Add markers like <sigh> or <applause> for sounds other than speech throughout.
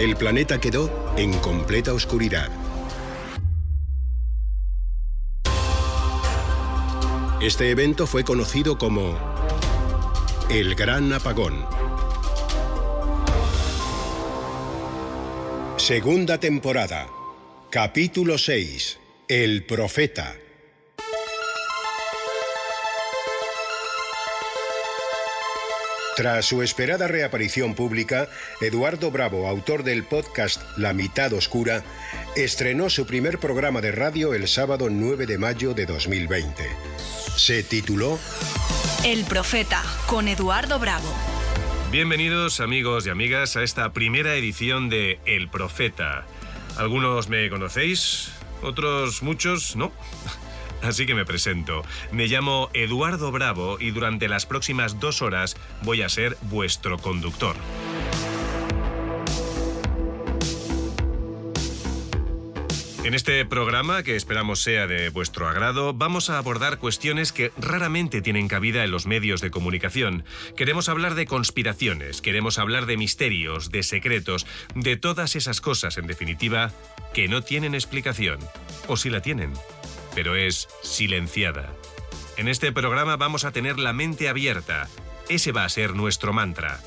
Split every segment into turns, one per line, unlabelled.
El planeta quedó en completa oscuridad. Este evento fue conocido como el Gran Apagón. Segunda temporada. Capítulo 6. El Profeta. Tras su esperada reaparición pública, Eduardo Bravo, autor del podcast La mitad oscura, estrenó su primer programa de radio el sábado 9 de mayo de 2020. Se tituló
El Profeta, con Eduardo Bravo.
Bienvenidos amigos y amigas a esta primera edición de El Profeta. Algunos me conocéis, otros muchos no. Así que me presento. Me llamo Eduardo Bravo y durante las próximas dos horas voy a ser vuestro conductor. En este programa, que esperamos sea de vuestro agrado, vamos a abordar cuestiones que raramente tienen cabida en los medios de comunicación. Queremos hablar de conspiraciones, queremos hablar de misterios, de secretos, de todas esas cosas, en definitiva, que no tienen explicación. O si la tienen, pero es silenciada. En este programa vamos a tener la mente abierta. Ese va a ser nuestro mantra.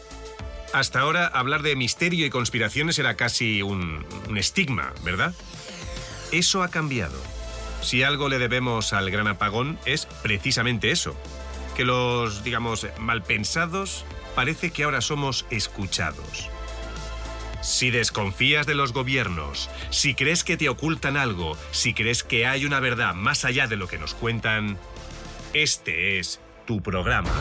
Hasta ahora hablar de misterio y conspiraciones era casi un, estigma, ¿verdad? Eso ha cambiado. Si algo le debemos al gran apagón es precisamente eso. Que los, digamos, malpensados parece que ahora somos escuchados. Si desconfías de los gobiernos, si crees que te ocultan algo, si crees que hay una verdad más allá de lo que nos cuentan, este es tu programa.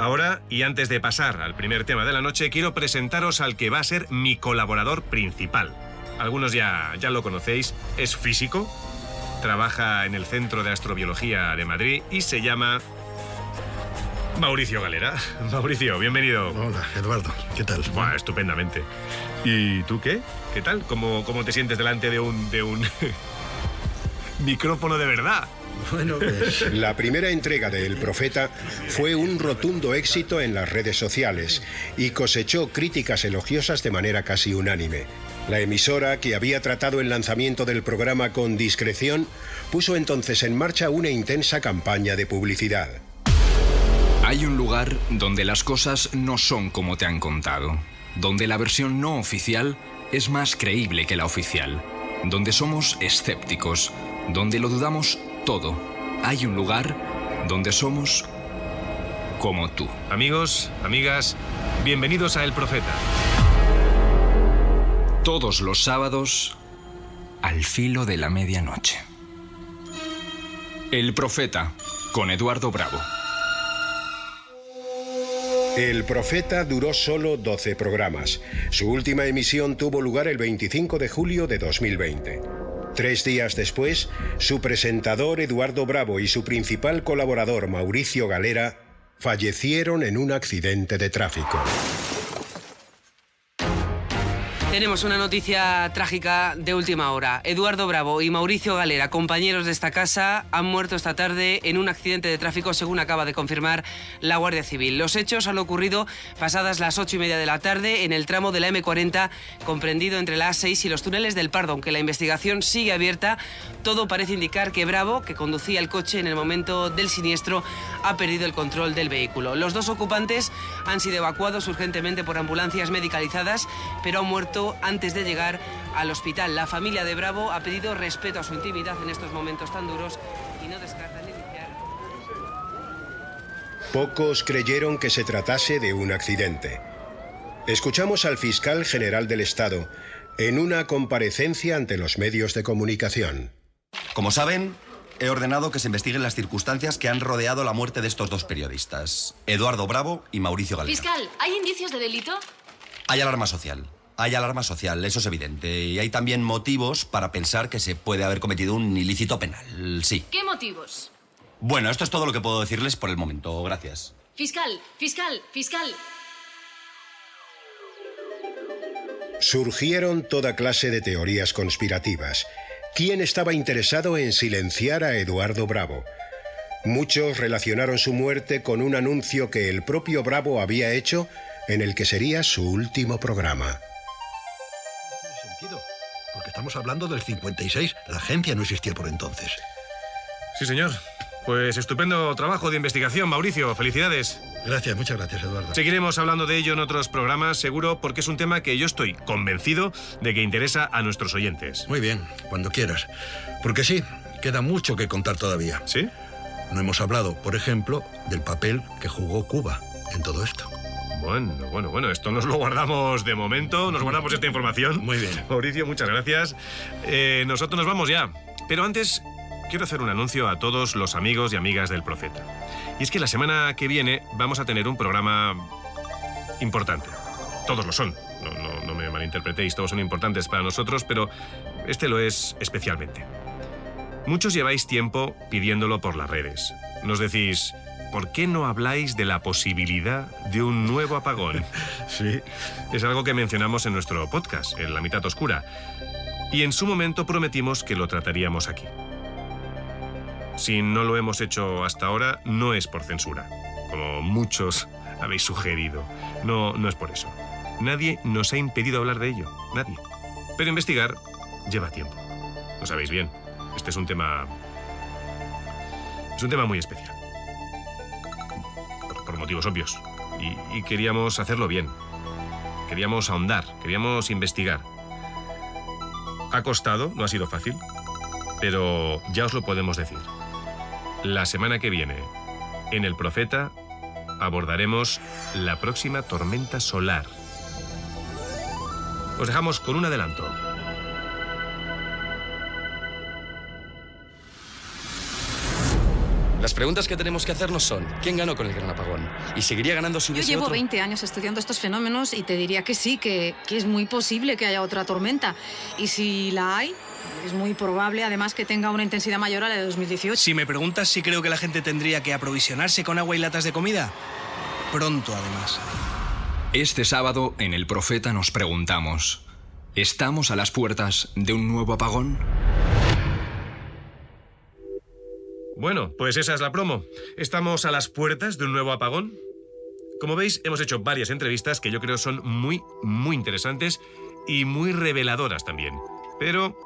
Ahora, y antes de pasar al primer tema de la noche, quiero presentaros al que va a ser mi colaborador principal. Algunos ya, ya lo conocéis, es físico, trabaja en el Centro de Astrobiología de Madrid y se llama Mauricio Galera. <laughs> Mauricio, bienvenido.
Hola, Eduardo. ¿Qué tal?
Buah, estupendamente. ¿Y tú qué? ¿Qué tal? ¿Cómo, cómo te sientes delante de un, de un <laughs> micrófono de verdad?
Bueno, <laughs> pues...
La primera entrega de El Profeta fue un rotundo éxito en las redes sociales y cosechó críticas elogiosas de manera casi unánime. La emisora, que había tratado el lanzamiento del programa con discreción, puso entonces en marcha una intensa campaña de publicidad.
Hay un lugar donde las cosas no son como te han contado, donde la versión no oficial es más creíble que la oficial, donde somos escépticos, donde lo dudamos todo. Hay un lugar donde somos como tú.
Amigos, amigas, bienvenidos a El Profeta.
Todos los sábados al filo de la medianoche. El Profeta con Eduardo Bravo.
El Profeta duró solo 12 programas. Su última emisión tuvo lugar el 25 de julio de 2020. Tres días después, su presentador Eduardo Bravo y su principal colaborador Mauricio Galera fallecieron en un accidente de tráfico.
Tenemos una noticia trágica de última hora. Eduardo Bravo y Mauricio Galera, compañeros de esta casa, han muerto esta tarde en un accidente de tráfico, según acaba de confirmar la Guardia Civil. Los hechos han ocurrido pasadas las ocho y media de la tarde en el tramo de la M40, comprendido entre la A6 y los túneles del Pardo. Aunque la investigación sigue abierta, todo parece indicar que Bravo, que conducía el coche en el momento del siniestro, ha perdido el control del vehículo. Los dos ocupantes han sido evacuados urgentemente por ambulancias medicalizadas, pero han muerto antes de llegar al hospital. La familia de Bravo ha pedido respeto a su intimidad en estos momentos tan duros y no descartan iniciar.
Pocos creyeron que se tratase de un accidente. Escuchamos al fiscal general del Estado en una comparecencia ante los medios de comunicación.
Como saben, he ordenado que se investiguen las circunstancias que han rodeado la muerte de estos dos periodistas, Eduardo Bravo y Mauricio Galera.
Fiscal, ¿hay indicios de delito?
Hay alarma social. Hay alarma social, eso es evidente. Y hay también motivos para pensar que se puede haber cometido un ilícito penal, sí.
¿Qué motivos?
Bueno, esto es todo lo que puedo decirles por el momento. Gracias.
Fiscal, fiscal, fiscal.
Surgieron toda clase de teorías conspirativas. ¿Quién estaba interesado en silenciar a Eduardo Bravo? Muchos relacionaron su muerte con un anuncio que el propio Bravo había hecho en el que sería su último programa.
Estamos hablando del 56. La agencia no existía por entonces.
Sí, señor. Pues estupendo trabajo de investigación, Mauricio. Felicidades.
Gracias, muchas gracias, Eduardo.
Seguiremos hablando de ello en otros programas, seguro, porque es un tema que yo estoy convencido de que interesa a nuestros oyentes.
Muy bien, cuando quieras. Porque sí, queda mucho que contar todavía.
¿Sí?
No hemos hablado, por ejemplo, del papel que jugó Cuba en todo esto.
Bueno, bueno, bueno, esto nos lo guardamos de momento, nos guardamos esta información.
Muy bien.
Mauricio, muchas gracias. Eh, nosotros nos vamos ya. Pero antes, quiero hacer un anuncio a todos los amigos y amigas del Profeta. Y es que la semana que viene vamos a tener un programa importante. Todos lo son. No, no, no me malinterpretéis, todos son importantes para nosotros, pero este lo es especialmente. Muchos lleváis tiempo pidiéndolo por las redes. Nos decís, ¿por qué no habláis de la posibilidad de un nuevo apagón? <laughs>
Sí.
Es algo que mencionamos en nuestro podcast, en La mitad oscura. Y en su momento prometimos que lo trataríamos aquí. Si no lo hemos hecho hasta ahora, no es por censura, como muchos <laughs> habéis sugerido. No, no es por eso. Nadie nos ha impedido hablar de ello, nadie. Pero investigar lleva tiempo. Lo sabéis bien. Este es un tema... Es un tema muy especial. Motivos obvios. Y, y queríamos hacerlo bien. Queríamos ahondar, queríamos investigar. Ha costado, no ha sido fácil, pero ya os lo podemos decir. La semana que viene, en El Profeta, abordaremos la próxima tormenta solar. Os dejamos con un adelanto.
Las preguntas que tenemos que hacernos son, ¿quién ganó con el gran apagón? ¿Y seguiría ganando si
Yo llevo
otro?
20 años estudiando estos fenómenos y te diría que sí, que, que es muy posible que haya otra tormenta. Y si la hay, es muy probable además que tenga una intensidad mayor a la de 2018.
Si me preguntas si creo que la gente tendría que aprovisionarse con agua y latas de comida, pronto además.
Este sábado, en El Profeta, nos preguntamos: ¿estamos a las puertas de un nuevo apagón?
Bueno, pues esa es la promo. Estamos a las puertas de un nuevo apagón. Como veis, hemos hecho varias entrevistas que yo creo son muy, muy interesantes y muy reveladoras también. Pero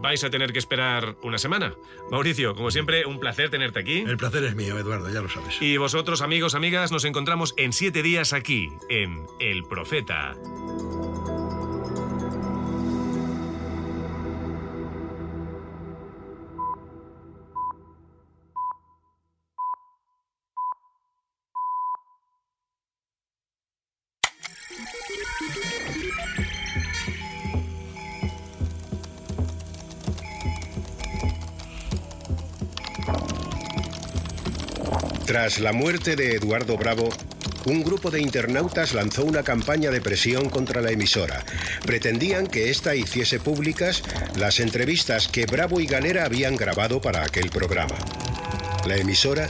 vais a tener que esperar una semana. Mauricio, como siempre, un placer tenerte aquí.
El placer es mío, Eduardo, ya lo sabes.
Y vosotros, amigos, amigas, nos encontramos en siete días aquí, en El Profeta.
Tras la muerte de Eduardo Bravo, un grupo de internautas lanzó una campaña de presión contra la emisora. Pretendían que ésta hiciese públicas las entrevistas que Bravo y Galera habían grabado para aquel programa. La emisora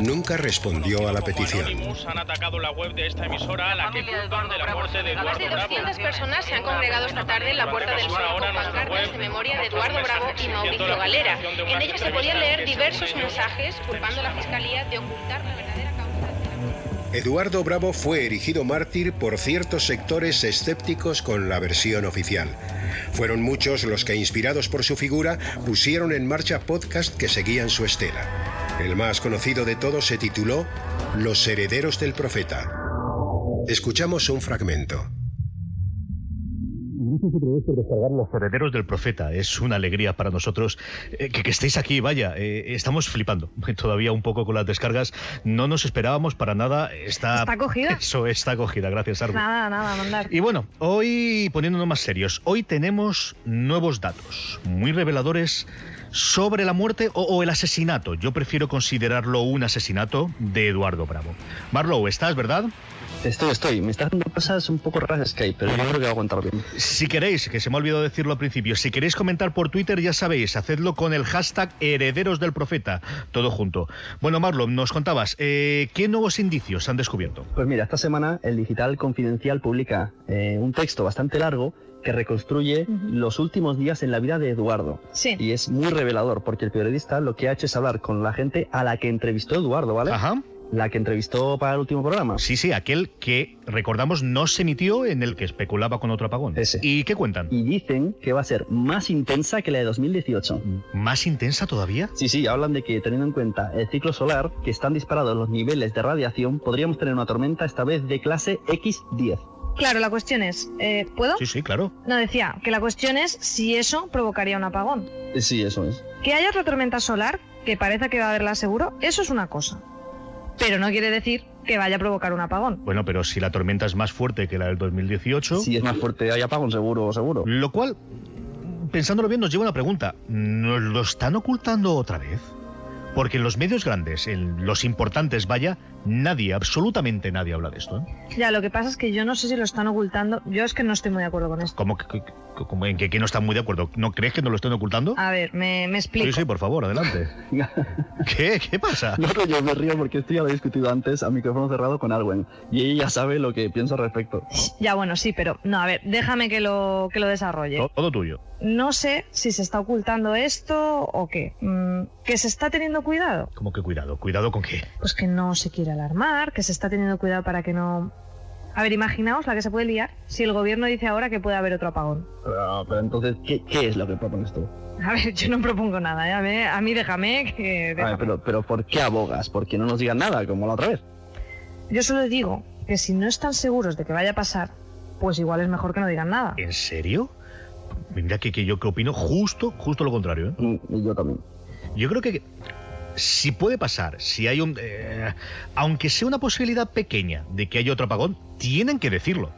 nunca respondió a la petición.
Anonymous han atacado la web de esta emisora a la que culpan de la muerte de
Más de
Bravo.
200 personas se han congregado esta tarde en la Puerta del Sol con pancartas de memoria de Eduardo Bravo y Mauricio Galera. En ellas se podían leer diversos mensajes culpando a la Fiscalía de ocultar la verdadera causa.
Eduardo Bravo fue erigido mártir por ciertos sectores escépticos con la versión oficial. Fueron muchos los que, inspirados por su figura, pusieron en marcha podcasts que seguían su estela. El más conocido de todos se tituló Los herederos del profeta. Escuchamos un fragmento.
Gracias otra vez por descargar Los Herederos del Profeta. Es una alegría para nosotros eh, que, que estéis aquí. Vaya, eh, estamos flipando <laughs> todavía un poco con las descargas. No nos esperábamos para nada. Está,
¿Está cogida? <laughs>
Eso está acogida, gracias, Argo.
Nada, nada, mandar.
Y bueno, hoy poniéndonos más serios, hoy tenemos nuevos datos muy reveladores sobre la muerte o, o el asesinato, yo prefiero considerarlo un asesinato de Eduardo Bravo. Marlow, ¿estás, verdad?
Estoy, estoy. Me está haciendo cosas un poco raras Skype, pero yo creo que va a aguantar bien.
Si queréis, que se me ha olvidado decirlo al principio, si queréis comentar por Twitter, ya sabéis, hacedlo con el hashtag Herederos del Profeta, todo junto. Bueno, Marlon, nos contabas, eh, ¿qué nuevos indicios han descubierto?
Pues mira, esta semana el Digital Confidencial publica eh, un texto bastante largo que reconstruye los últimos días en la vida de Eduardo.
Sí.
Y es muy revelador, porque el periodista lo que ha hecho es hablar con la gente a la que entrevistó Eduardo, ¿vale?
Ajá.
La que entrevistó para el último programa.
Sí, sí, aquel que, recordamos, no se emitió en el que especulaba con otro apagón.
Ese.
¿Y qué cuentan?
Y dicen que va a ser más intensa que la de 2018.
¿Más intensa todavía?
Sí, sí, hablan de que teniendo en cuenta el ciclo solar, que están disparados los niveles de radiación, podríamos tener una tormenta esta vez de clase X10.
Claro, la cuestión es, eh, ¿puedo?
Sí, sí, claro.
No, decía que la cuestión es si eso provocaría un apagón.
Sí, eso es.
Que haya otra tormenta solar, que parece que va a haberla seguro, eso es una cosa. Pero no quiere decir que vaya a provocar un apagón.
Bueno, pero si la tormenta es más fuerte que la del 2018...
Si es más fuerte, hay apagón seguro, seguro.
Lo cual, pensándolo bien, nos lleva a una pregunta. ¿Nos lo están ocultando otra vez? Porque en los medios grandes, en los importantes, vaya, nadie, absolutamente nadie habla de esto. ¿eh?
Ya, lo que pasa es que yo no sé si lo están ocultando. Yo es que no estoy muy de acuerdo con esto.
¿Cómo que, que- como en que, que no están muy de acuerdo? ¿No crees que nos lo estén ocultando?
A ver, me, me explico.
Sí, sí, por favor, adelante. <laughs> ¿Qué? ¿Qué pasa?
No, no, yo me río porque esto ya lo he discutido antes a micrófono cerrado con Arwen. Y ella ya sabe lo que pienso al respecto.
Ya, bueno, sí, pero no, a ver, déjame que lo, que lo desarrolle.
To- Todo tuyo.
No sé si se está ocultando esto o qué. Mm, ¿Que se está teniendo cuidado?
¿Cómo que cuidado? ¿Cuidado con qué?
Pues que no se quiere alarmar, que se está teniendo cuidado para que no... A ver, imaginaos la que se puede liar si el gobierno dice ahora que puede haber otro apagón.
Pero, pero entonces, ¿qué, qué es lo que propones tú?
A ver, yo no propongo nada, ¿eh? a, mí, a mí déjame que...
A ver,
déjame.
pero, pero ¿por qué abogas? Porque no nos digan nada, como la otra vez.
Yo solo digo que si no están seguros de que vaya a pasar, pues igual es mejor que no digan nada.
¿En serio? Mira que, que yo que opino justo, justo lo contrario. ¿eh?
Y yo también.
Yo creo que si puede pasar, si hay un... eh, aunque sea una posibilidad pequeña de que haya otro apagón, tienen que decirlo.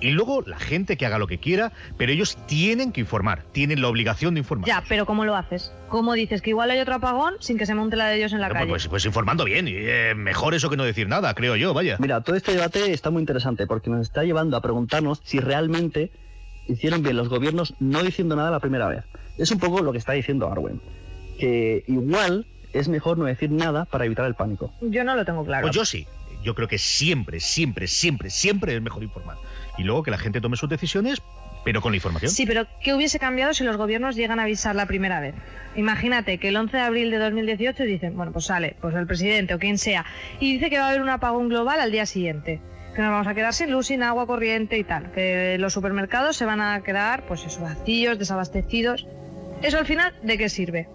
Y luego la gente que haga lo que quiera, pero ellos tienen que informar, tienen la obligación de informar.
Ya, pero ¿cómo lo haces? ¿Cómo dices que igual hay otro apagón sin que se monte la de ellos en la
Pues,
calle?
pues- pues informando bien, y, eh, mejor eso que no decir nada, creo yo, vaya.
Mira, todo este debate está muy interesante porque nos está llevando a preguntarnos si realmente hicieron bien los gobiernos no diciendo nada la primera vez. Es un poco lo que está diciendo Arwen. Que igual es mejor no decir nada para evitar el pánico.
Yo no lo tengo claro.
Pues yo sí. Yo creo que siempre, siempre, siempre, siempre es mejor informar. Y luego que la gente tome sus decisiones, pero con la información.
Sí, pero ¿qué hubiese cambiado si los gobiernos llegan a avisar la primera vez? Imagínate que el 11 de abril de 2018 dicen, bueno, pues sale, pues el presidente o quien sea, y dice que va a haber un apagón global al día siguiente. Que nos vamos a quedar sin luz, sin agua corriente y tal. Que los supermercados se van a quedar, pues eso, vacíos, desabastecidos. ¿Eso al final de qué sirve?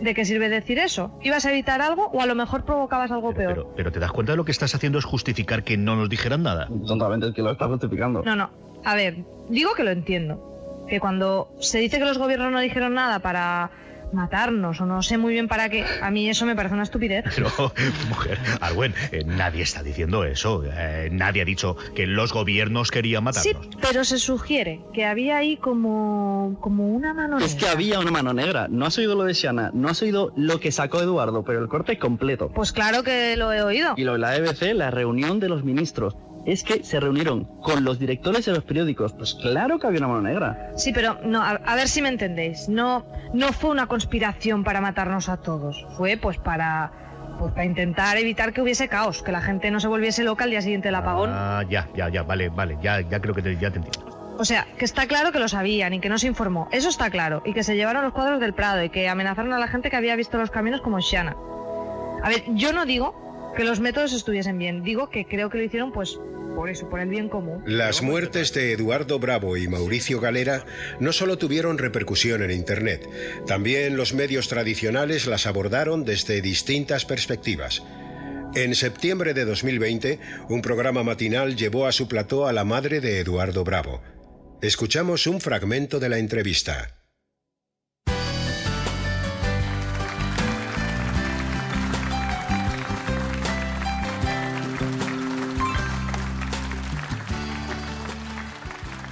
¿De qué sirve decir eso? ¿Ibas a evitar algo o a lo mejor provocabas algo peor?
Pero, pero te das cuenta de lo que estás haciendo es justificar que no nos dijeran nada.
Totalmente, es que lo estás justificando.
No, no. A ver, digo que lo entiendo. Que cuando se dice que los gobiernos no dijeron nada para matarnos o no sé muy bien para qué, a mí eso me parece una estupidez. <laughs>
Pero, mujer, Arwen, eh, nadie está diciendo eso. Eh, nadie ha dicho que los gobiernos querían matarnos.
Sí, pero se sugiere que había ahí como, como una mano
Es que
negra.
había una mano negra. No has oído lo de Shana, no has oído lo que sacó Eduardo, pero el corte completo.
Pues claro que lo he oído.
Y lo de la EBC, la reunión de los ministros. Es que se reunieron con los directores de los periódicos. Pues claro que había una mano negra.
Sí, pero no, a, a ver si me entendéis. No, no fue una conspiración para matarnos a todos. Fue pues para, pues, para intentar evitar que hubiese caos, que la gente no se volviese loca al día siguiente del apagón.
Ah, ya, ya, ya, vale, vale, ya, ya creo que te, ya te entiendo.
O sea, que está claro que lo sabían y que no se informó. Eso está claro. Y que se llevaron los cuadros del Prado y que amenazaron a la gente que había visto los caminos como Shana. A ver, yo no digo que los métodos estuviesen bien. Digo que creo que lo hicieron, pues, por eso, por el bien común.
Las muertes de Eduardo Bravo y Mauricio Galera no solo tuvieron repercusión en Internet, también los medios tradicionales las abordaron desde distintas perspectivas. En septiembre de 2020, un programa matinal llevó a su plató a la madre de Eduardo Bravo. Escuchamos un fragmento de la entrevista.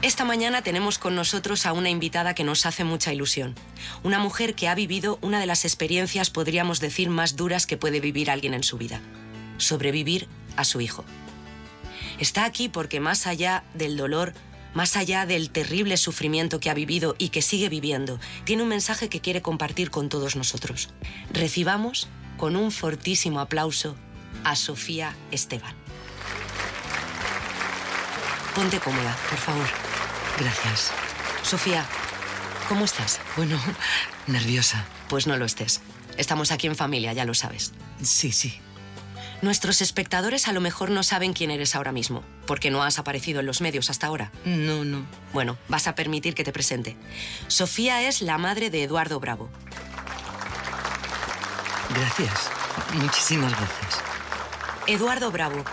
Esta mañana tenemos con nosotros a una invitada que nos hace mucha ilusión. Una mujer que ha vivido una de las experiencias, podríamos decir, más duras que puede vivir alguien en su vida. Sobrevivir a su hijo. Está aquí porque más allá del dolor, más allá del terrible sufrimiento que ha vivido y que sigue viviendo, tiene un mensaje que quiere compartir con todos nosotros. Recibamos con un fortísimo aplauso a Sofía Esteban. Ponte cómoda, por favor.
Gracias.
Sofía, ¿cómo estás?
Bueno, nerviosa.
Pues no lo estés. Estamos aquí en familia, ya lo sabes.
Sí, sí.
Nuestros espectadores a lo mejor no saben quién eres ahora mismo, porque no has aparecido en los medios hasta ahora.
No, no.
Bueno, vas a permitir que te presente. Sofía es la madre de Eduardo Bravo.
Gracias. Muchísimas gracias.
Eduardo Bravo.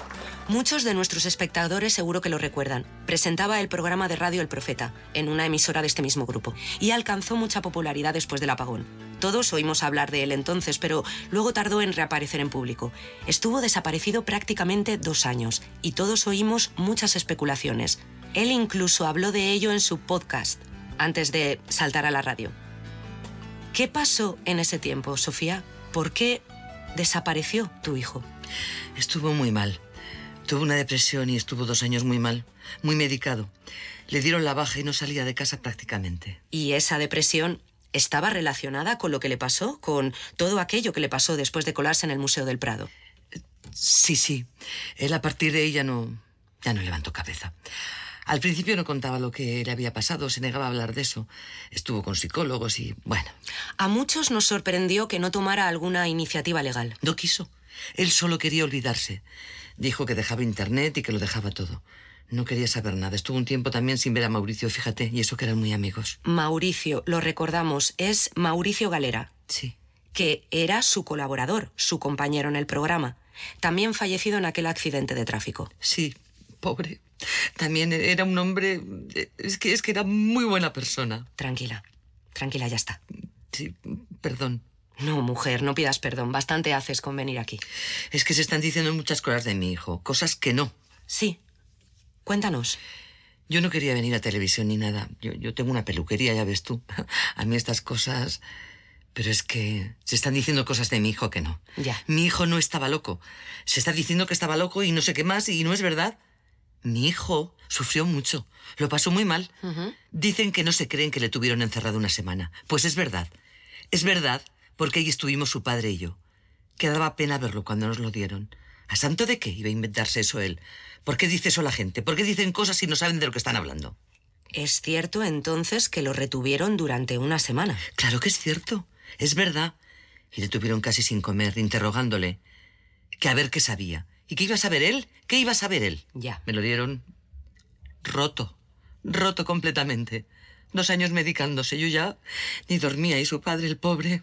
Muchos de nuestros espectadores seguro que lo recuerdan. Presentaba el programa de radio El Profeta, en una emisora de este mismo grupo, y alcanzó mucha popularidad después del apagón. Todos oímos hablar de él entonces, pero luego tardó en reaparecer en público. Estuvo desaparecido prácticamente dos años, y todos oímos muchas especulaciones. Él incluso habló de ello en su podcast, antes de saltar a la radio. ¿Qué pasó en ese tiempo, Sofía? ¿Por qué desapareció tu hijo?
Estuvo muy mal. Tuvo una depresión y estuvo dos años muy mal, muy medicado. Le dieron la baja y no salía de casa prácticamente.
¿Y esa depresión estaba relacionada con lo que le pasó? ¿Con todo aquello que le pasó después de colarse en el Museo del Prado?
Sí, sí. Él a partir de ella no, ya no levantó cabeza. Al principio no contaba lo que le había pasado, se negaba a hablar de eso. Estuvo con psicólogos y, bueno.
A muchos nos sorprendió que no tomara alguna iniciativa legal.
No quiso. Él solo quería olvidarse. Dijo que dejaba internet y que lo dejaba todo. No quería saber nada. Estuvo un tiempo también sin ver a Mauricio, fíjate, y eso que eran muy amigos.
Mauricio, lo recordamos, es Mauricio Galera.
Sí.
Que era su colaborador, su compañero en el programa. También fallecido en aquel accidente de tráfico.
Sí, pobre. También era un hombre. Es que, es que era muy buena persona.
Tranquila, tranquila, ya está.
Sí, perdón.
No, mujer, no pidas perdón. Bastante haces con venir aquí.
Es que se están diciendo muchas cosas de mi hijo, cosas que no.
Sí. Cuéntanos.
Yo no quería venir a televisión ni nada. Yo, yo tengo una peluquería, ya ves tú. A mí estas cosas... Pero es que se están diciendo cosas de mi hijo que no.
Ya.
Mi hijo no estaba loco. Se está diciendo que estaba loco y no sé qué más y no es verdad. Mi hijo sufrió mucho. Lo pasó muy mal. Dicen que no se creen que le tuvieron encerrado una semana. Pues es verdad. Es verdad porque ahí estuvimos su padre y yo. Que daba pena verlo cuando nos lo dieron. ¿A santo de qué iba a inventarse eso él? ¿Por qué dice eso la gente? ¿Por qué dicen cosas si no saben de lo que están hablando?
¿Es cierto entonces que lo retuvieron durante una semana?
Claro que es cierto. Es verdad. Y le tuvieron casi sin comer, interrogándole. Que a ver qué sabía. ¿Y qué iba a saber él? ¿Qué iba a saber él?
Ya.
Me lo dieron roto. Roto completamente. Dos años medicándose. Yo ya ni dormía y su padre, el pobre.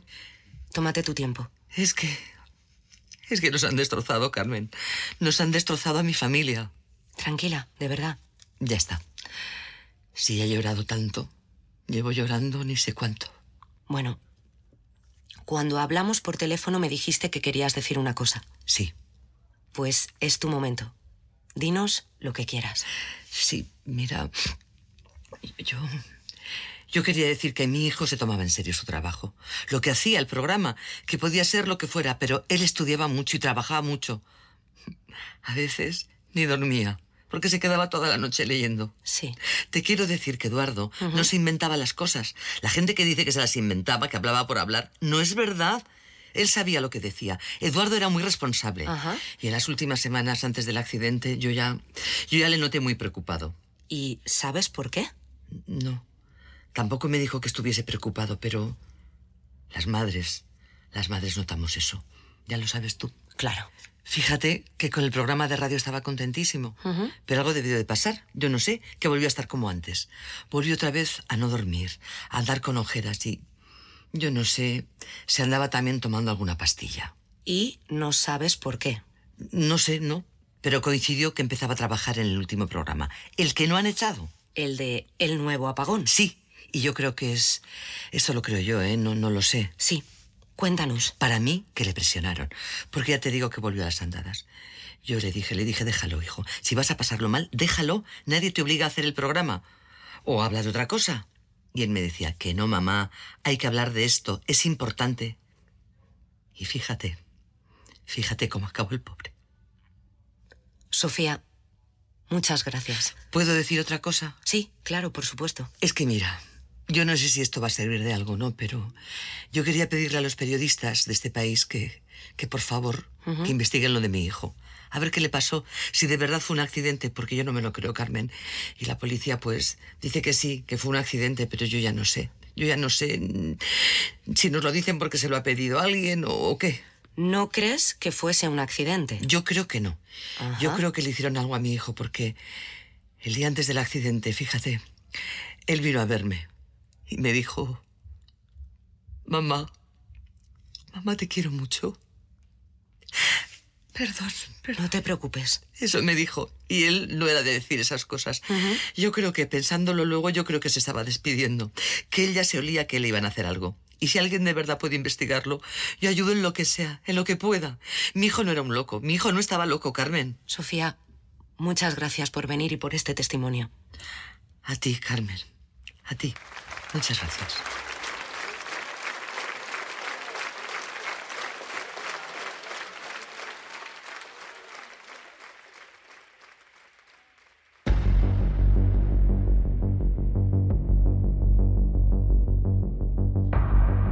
Tómate tu tiempo.
Es que. Es que nos han destrozado, Carmen. Nos han destrozado a mi familia.
Tranquila, de verdad.
Ya está. Si he llorado tanto, llevo llorando ni sé cuánto.
Bueno, cuando hablamos por teléfono me dijiste que querías decir una cosa.
Sí.
Pues es tu momento. Dinos lo que quieras.
Sí, mira. Yo. Yo quería decir que mi hijo se tomaba en serio su trabajo. Lo que hacía el programa, que podía ser lo que fuera, pero él estudiaba mucho y trabajaba mucho. A veces ni dormía, porque se quedaba toda la noche leyendo.
Sí.
Te quiero decir que Eduardo no se inventaba las cosas. La gente que dice que se las inventaba, que hablaba por hablar, no es verdad. Él sabía lo que decía. Eduardo era muy responsable.
Ajá.
Y en las últimas semanas antes del accidente yo ya yo ya le noté muy preocupado.
¿Y sabes por qué?
No. Tampoco me dijo que estuviese preocupado, pero las madres, las madres notamos eso. Ya lo sabes tú.
Claro.
Fíjate que con el programa de radio estaba contentísimo, pero algo debió de pasar. Yo no sé, que volvió a estar como antes. Volvió otra vez a no dormir, a andar con ojeras y yo no sé, se andaba también tomando alguna pastilla.
Y no sabes por qué.
No sé, no, pero coincidió que empezaba a trabajar en el último programa, el que no han echado.
El de El Nuevo Apagón.
Sí, y yo creo que es... Eso lo creo yo, ¿eh? No, no lo sé.
Sí. Cuéntanos.
Para mí, que le presionaron. Porque ya te digo que volvió a las andadas. Yo le dije, le dije, déjalo, hijo. Si vas a pasarlo mal, déjalo. Nadie te obliga a hacer el programa. o habla de otra cosa. Y él me decía que no, mamá, hay que hablar de esto, es importante. Y fíjate, fíjate cómo acabó el pobre.
Sofía, muchas gracias.
¿Puedo decir otra cosa?
Sí, claro, por supuesto.
Es que mira, yo no sé si esto va a servir de algo, ¿no? Pero yo quería pedirle a los periodistas de este país que, que por favor, que investiguen lo de mi hijo. A ver qué le pasó, si de verdad fue un accidente, porque yo no me lo creo, Carmen. Y la policía, pues, dice que sí, que fue un accidente, pero yo ya no sé. Yo ya no sé mm, si nos lo dicen porque se lo ha pedido alguien o, o qué.
¿No crees que fuese un accidente?
Yo creo que no.
Ajá.
Yo creo que le hicieron algo a mi hijo porque el día antes del accidente, fíjate, él vino a verme y me dijo, mamá, mamá te quiero mucho. Perdón, perdón.
No te preocupes.
Eso me dijo. Y él no era de decir esas cosas. Yo creo que pensándolo luego, yo creo que se estaba despidiendo. Que él ya se olía que le iban a hacer algo. Y si alguien de verdad puede investigarlo, yo ayudo en lo que sea, en lo que pueda. Mi hijo no era un loco. Mi hijo no estaba loco, Carmen.
Sofía, muchas gracias por venir y por este testimonio.
A ti, Carmen. A ti. Muchas gracias.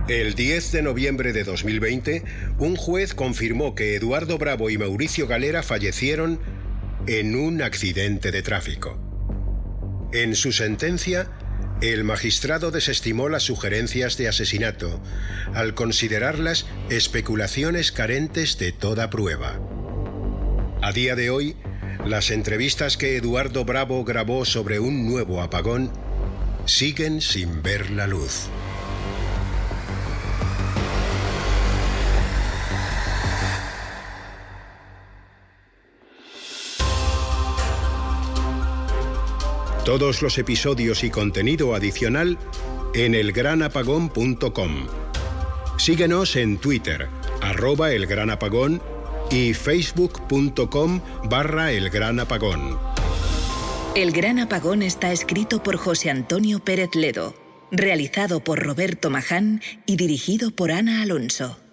El 10 de noviembre de 2020, un juez confirmó que Eduardo Bravo y Mauricio Galera fallecieron en un accidente de tráfico. En su sentencia, el magistrado desestimó las sugerencias de asesinato al considerarlas especulaciones carentes de toda prueba. A día de hoy, las entrevistas que Eduardo Bravo grabó sobre un nuevo apagón siguen sin ver la luz. Todos los episodios y contenido adicional en elgranapagón.com. Síguenos en Twitter, arroba elgranapagón y facebook.com barra elgranapagón.
El Gran Apagón está escrito por José Antonio Pérez Ledo, realizado por Roberto Maján y dirigido por Ana Alonso.